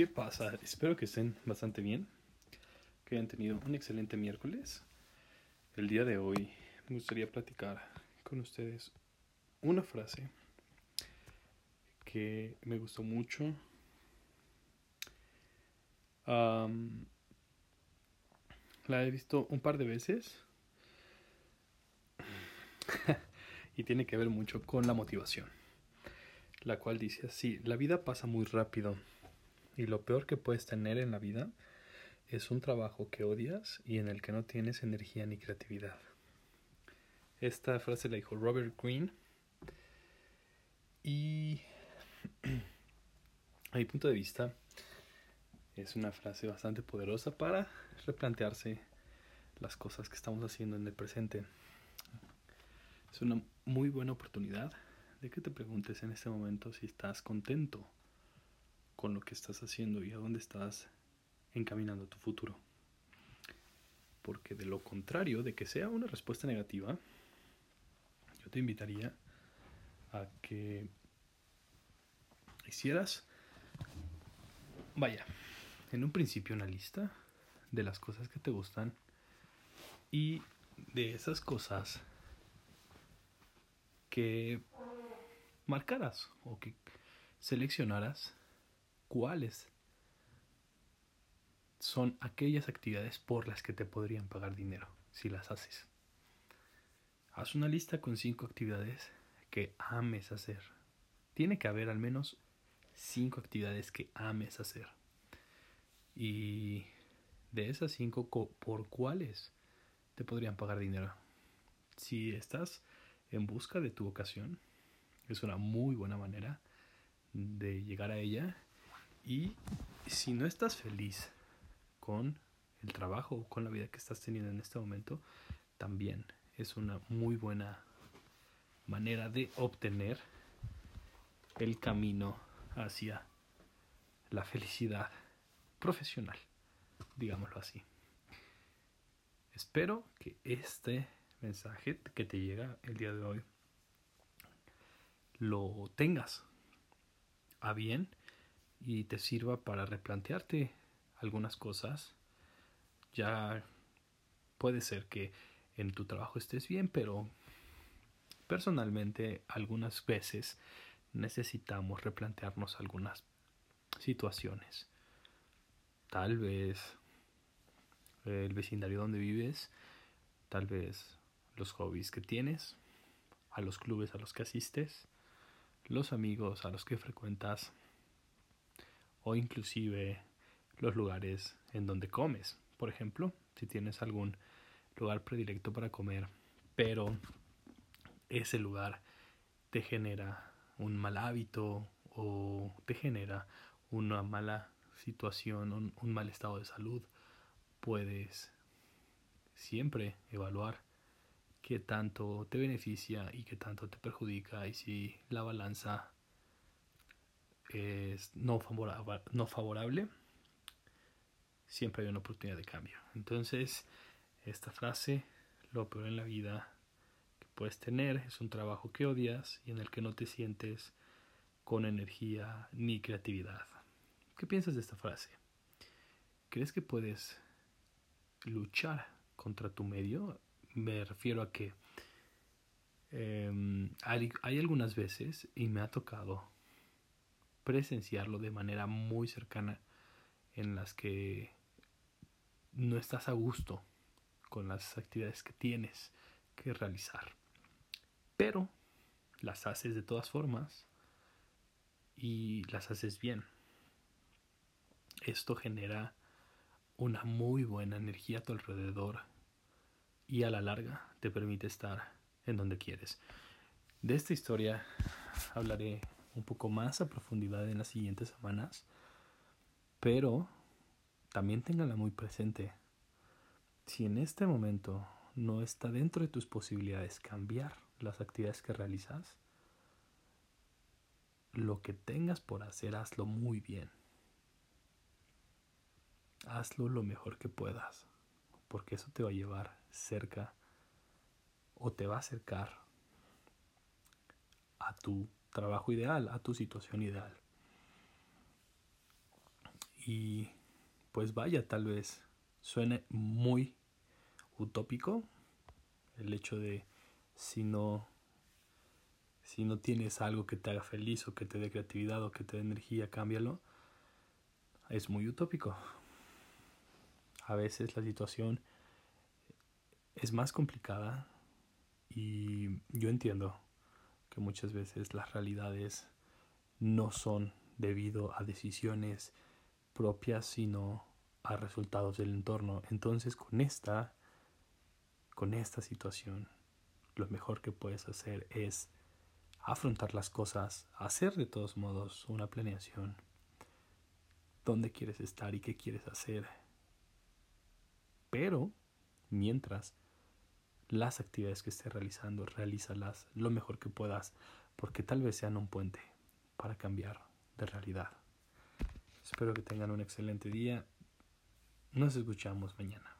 ¿Qué pasa? Espero que estén bastante bien, que hayan tenido un excelente miércoles. El día de hoy me gustaría platicar con ustedes una frase que me gustó mucho. La he visto un par de veces y tiene que ver mucho con la motivación, la cual dice así, la vida pasa muy rápido y lo peor que puedes tener en la vida es un trabajo que odias y en el que no tienes energía ni creatividad. Esta frase la dijo Robert Greene y a mi punto de vista es una frase bastante poderosa para replantearse las cosas que estamos haciendo en el presente. Es una muy buena oportunidad de que te preguntes en este momento si estás contento con lo que estás haciendo y a dónde estás encaminando tu futuro. Porque de lo contrario, de que sea una respuesta negativa, yo te invitaría a que hicieras, vaya, en un principio una lista de las cosas que te gustan y de esas cosas que marcaras o que seleccionaras cuáles son aquellas actividades por las que te podrían pagar dinero si las haces. Haz una lista con cinco actividades que ames hacer. Tiene que haber al menos cinco actividades que ames hacer. Y de esas cinco, ¿por cuáles te podrían pagar dinero? Si estás en busca de tu vocación, es una muy buena manera de llegar a ella. Y si no estás feliz con el trabajo o con la vida que estás teniendo en este momento, también es una muy buena manera de obtener el camino hacia la felicidad profesional, digámoslo así. Espero que este mensaje que te llega el día de hoy lo tengas a bien y te sirva para replantearte algunas cosas. Ya puede ser que en tu trabajo estés bien, pero personalmente algunas veces necesitamos replantearnos algunas situaciones. Tal vez el vecindario donde vives, tal vez los hobbies que tienes, a los clubes a los que asistes, los amigos a los que frecuentas o inclusive los lugares en donde comes. Por ejemplo, si tienes algún lugar predilecto para comer, pero ese lugar te genera un mal hábito o te genera una mala situación, un, un mal estado de salud, puedes siempre evaluar qué tanto te beneficia y qué tanto te perjudica y si la balanza es no favorable, no favorable siempre hay una oportunidad de cambio. Entonces, esta frase, lo peor en la vida que puedes tener es un trabajo que odias y en el que no te sientes con energía ni creatividad. ¿Qué piensas de esta frase? ¿Crees que puedes luchar contra tu medio? Me refiero a que hay, hay algunas veces, y me ha tocado presenciarlo de manera muy cercana, en las que no estás a gusto con las actividades que tienes que realizar. Pero las haces de todas formas y las haces bien. Esto genera una muy buena energía a tu alrededor y a la larga te permite estar en donde quieres. De esta historia hablaré un poco más a profundidad en las siguientes semanas, pero también téngala muy presente. Si en este momento no está dentro de tus posibilidades cambiar las actividades que realizas, lo que tengas por hacer, hazlo muy bien. Hazlo lo mejor que puedas, porque eso te va a llevar cerca o te va a acercar a tu trabajo ideal, a tu situación ideal. Y pues vaya, tal vez suene muy utópico el hecho de si no si no tienes algo que te haga feliz o que te dé creatividad o que te dé energía, cámbialo. Es muy utópico. A veces la situación es más complicada y yo entiendo que muchas veces las realidades no son debido a decisiones propias, sino a resultados del entorno. Entonces, con esta con esta situación, lo mejor que puedes hacer es afrontar las cosas, hacer de todos modos una planeación. ¿Dónde quieres estar y qué quieres hacer? Pero, mientras, las actividades que estés realizando, realízalas lo mejor que puedas, porque tal vez sean un puente para cambiar de realidad. Espero que tengan un excelente día. Nos escuchamos mañana.